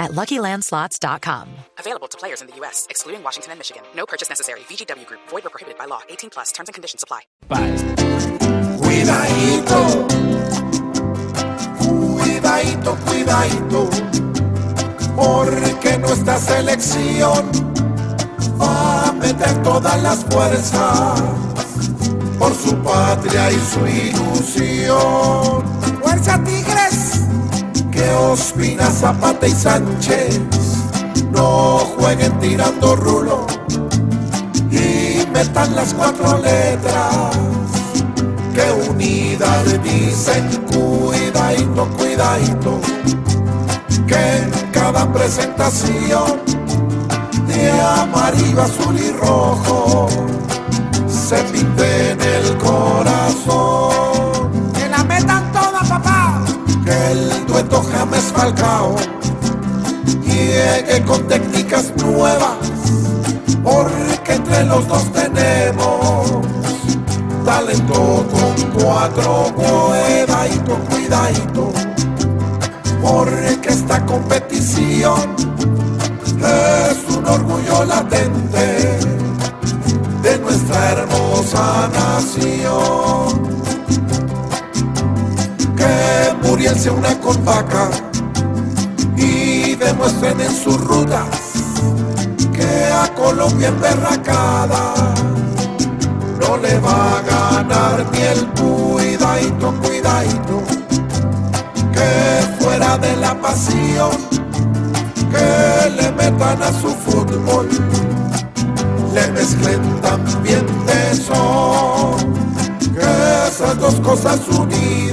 at LuckyLandSlots.com. Available to players in the U.S., excluding Washington and Michigan. No purchase necessary. VGW Group. Void or prohibited by law. 18 plus. Terms and conditions apply. Cuidadito, cuidadito, cuidadito, porque nuestra selección va a meter todas las fuerzas por su patria y su ilusión. Ospina, Zapata y Sánchez. No jueguen tirando rulo y metan las cuatro letras. Que unidad dicen cuidadito, cuidadito, que en cada presentación de amarillo, azul y rojo se pinte dueto James Falcao llegue con técnicas nuevas, porque entre los dos tenemos talento con cuatro, cuidadito, cuidadito, porque esta competición es un orgullo latente de nuestra hermosa nación. Se una con vaca y demuestren en sus rutas que a Colombia emberracada no le va a ganar ni el cuidadito, cuidadito, que fuera de la pasión, que le metan a su fútbol, le mezclen también tesón, que esas dos cosas unidas